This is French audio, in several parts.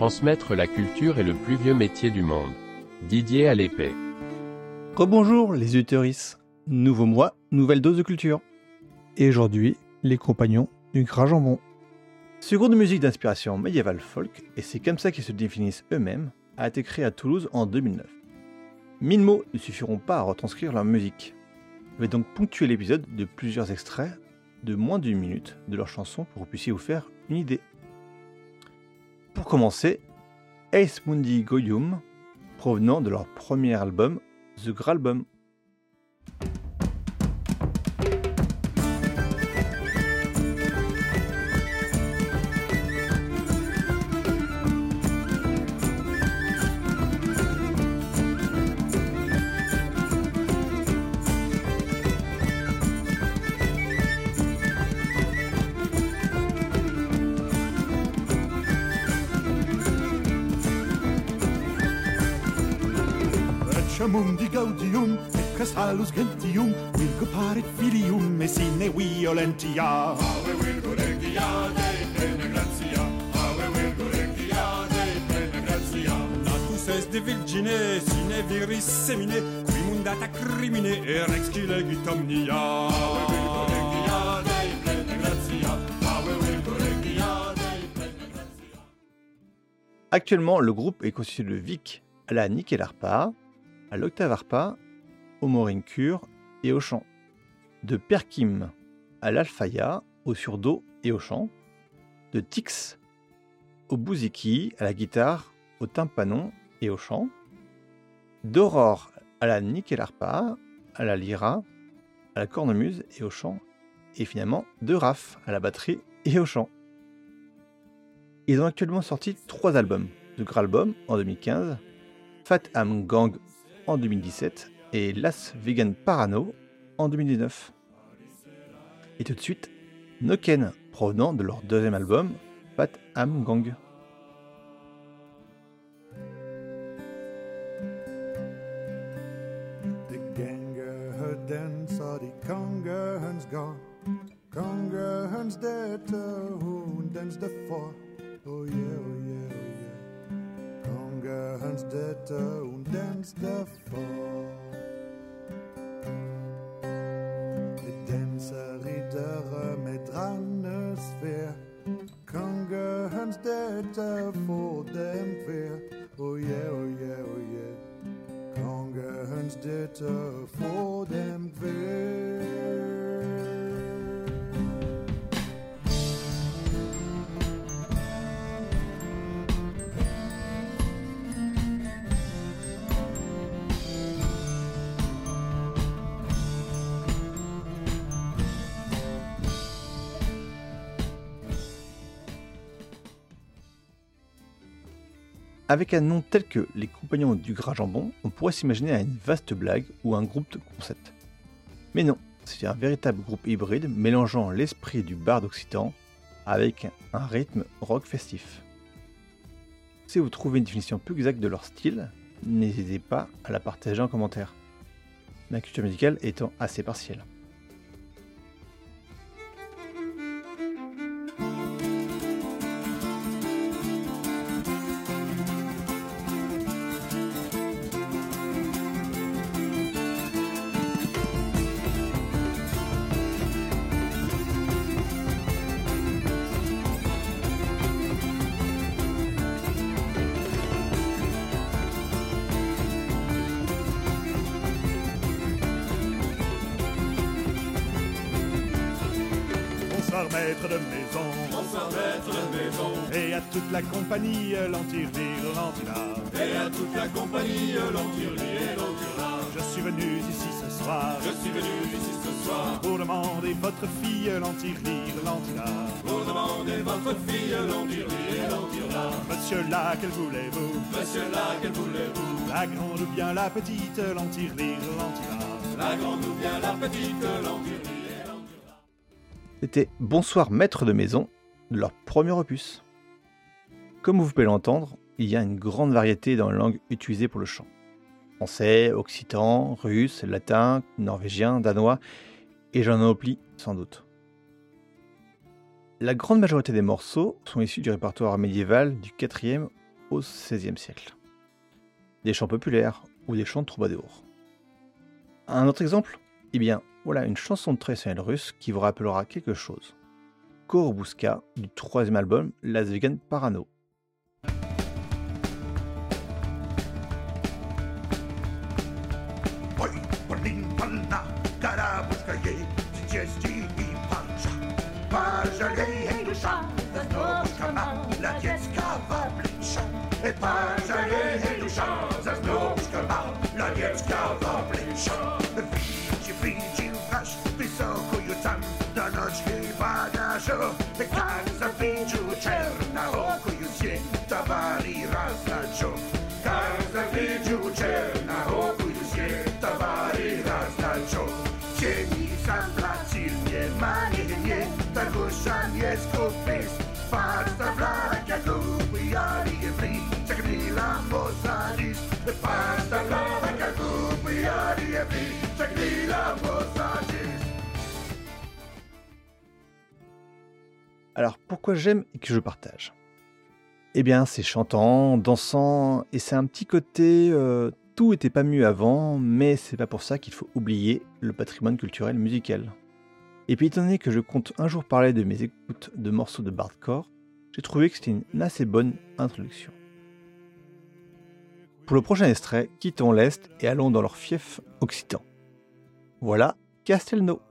Transmettre la culture est le plus vieux métier du monde. Didier à l'épée. Rebonjour les utéris. Nouveau mois, nouvelle dose de culture. Et aujourd'hui, les compagnons du gras jambon. Ce groupe de musique d'inspiration médiévale folk, et c'est comme ça qu'ils se définissent eux-mêmes, a été créé à Toulouse en 2009. Mille mots ne suffiront pas à retranscrire leur musique. Je vais donc ponctuer l'épisode de plusieurs extraits de moins d'une minute de leurs chansons pour que vous puissiez vous faire une idée. Pour commencer, Ace Mundi Goyum, provenant de leur premier album, The Gralbum. Mundi gaudium, et casalus gentium, virgo paret filium, sine violentia. Ave virgo regia de plena gratia, ave virgo regia de plena gratia. Natus est de virgine, sine viris semine, qui mundata crimine, rex legit omnia. Ave virgo regia de plena gratia, ave virgo regia de plena gratia. Actuellement, le groupe est constitué de Vic à la nickel arpa, à l'octave arpa, au morin cure et au chant. De Perkim à l'alfaya, au surdo et au chant. De Tix au bouziki, à la guitare, au tympanon et au chant. D'Aurore à la nickel arpa, à la lyra, à la cornemuse et au chant. Et finalement de Raph à la batterie et au chant. Ils ont actuellement sorti trois albums. The Gralbum en 2015, Fat Am Gang en 2017 et Las Vegan Parano en 2019. Et tout de suite, Noken, provenant de leur deuxième album, Fat Am Gang. Kongerens dette hun dens det for. De danser riddere med drannes fær. Kongerens dette får dem fær. Oh yeah, oh yeah, oh yeah. Kongens dette får Avec un nom tel que les compagnons du gras jambon, on pourrait s'imaginer à une vaste blague ou un groupe de concept. Mais non, c'est un véritable groupe hybride mélangeant l'esprit du bar d'Occitan avec un rythme rock festif. Si vous trouvez une définition plus exacte de leur style, n'hésitez pas à la partager en commentaire. Ma culture musicale étant assez partielle. Maître de maison. Bonsoir maître de maison Et à toute la compagnie, l'antirvire, l'antinard. et à toute la compagnie, l'Anturli et l'Antura. Je suis venu ici ce soir Je suis venu ici ce soir pour demander votre fille, l'antirvire, l'antinard. pour demander votre fille, l'Anturli et l'Antura. Monsieur là, quel voulez-vous? Monsieur là, quel voulez-vous? La grande ou bien la petite, l'antirvire, l'antinard. La grande ou bien la petite, l'Antura. C'était Bonsoir maître de maison de leur premier opus. Comme vous pouvez l'entendre, il y a une grande variété dans les langues utilisées pour le chant. Français, occitan, russe, latin, norvégien, danois, et j'en oublie sans doute. La grande majorité des morceaux sont issus du répertoire médiéval du 4e au XVIe siècle. Des chants populaires ou des chants de troubadours. Un autre exemple? Eh bien, voilà une chanson traditionnelle russe qui vous rappellera quelque chose. Korobuska du troisième album Las Vegan Parano. Ой, блин, больна, карабушка ей, чести и панша. Alors pourquoi j'aime et que je partage? Eh bien c'est chantant, dansant, et c'est un petit côté... Euh, tout était pas mieux avant, mais c'est pas pour ça qu'il faut oublier le patrimoine culturel musical. Et puis étant donné que je compte un jour parler de mes écoutes de morceaux de bardcore, j'ai trouvé que c'était une assez bonne introduction. Pour le prochain extrait, quittons l'Est et allons dans leur fief occitan. Voilà Castelnau.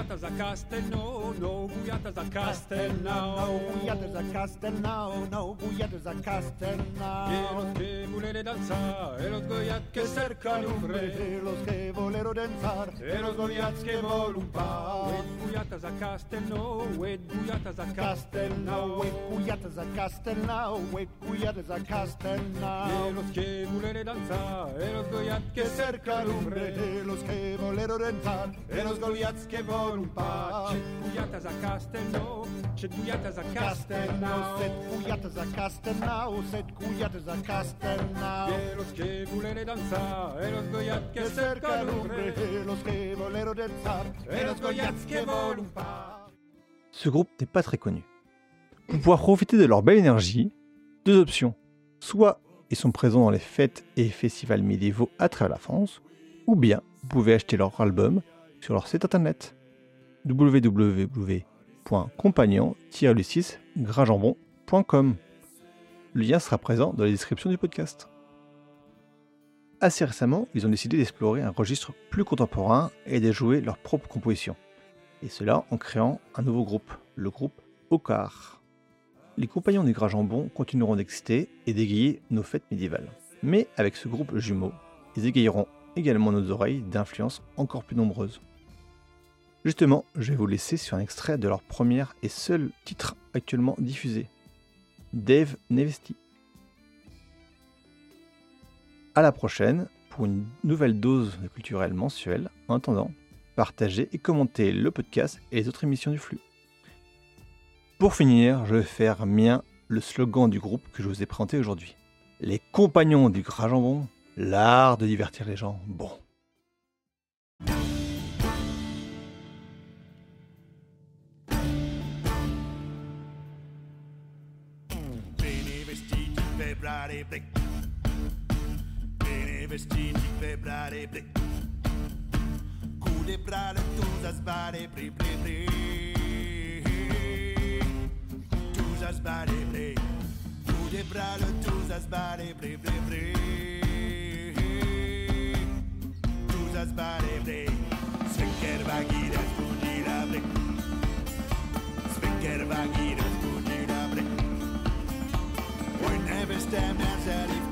No bujata za Castelnau, no bujata za Castelnau. bujate za Castelnau, no bujate za Y Castelnau. los que bulele danza, y los goyat que cercan un re. Los que volero danzar, E los goiats che vol un pa pa. Uet buiatas a Castelnau, uet buiatas a Castelnau, Castelnau we bujate za Castelnau, we bujate za E Castelnau. los que bulele danza, e los goiat che cercan un re Los que volero danzar, E los goiats che un pa Castelnau, Castelnau, set za Castelnau, set za Castelnau. E los e los goiat che Los volero E los che pa Ce groupe n'est pas très connu. Pour pouvoir profiter de leur belle énergie, deux options. Soit ils sont présents dans les fêtes et festivals médiévaux à travers la France, ou bien vous pouvez acheter leur album sur leur site internet www.compagnon-6grajambon.com. Le lien sera présent dans la description du podcast. Assez récemment, ils ont décidé d'explorer un registre plus contemporain et de jouer leurs propres compositions et cela en créant un nouveau groupe, le groupe Ocar. Les compagnons du Gras-Jambon continueront d'exister et d'égayer nos fêtes médiévales. Mais avec ce groupe jumeau, ils égayeront également nos oreilles d'influences encore plus nombreuses. Justement, je vais vous laisser sur un extrait de leur premier et seul titre actuellement diffusé, Dave Nevesti. À la prochaine pour une nouvelle dose de culturel mensuel. En attendant, partagez et commentez le podcast et les autres émissions du flux. Pour finir, je vais faire mien le slogan du groupe que je vous ai présenté aujourd'hui. Les compagnons du gras jambon, l'art de divertir les gens. Bon. febbraare ple. Bene vestiti febbraare ple. Cu de brale tu pri pri pri. Tu za pri. Cu de brale tu pri pri pri. Tu za pri. Svinker vagire, spudira pri. Svinker vagire. Service damn Nazareth.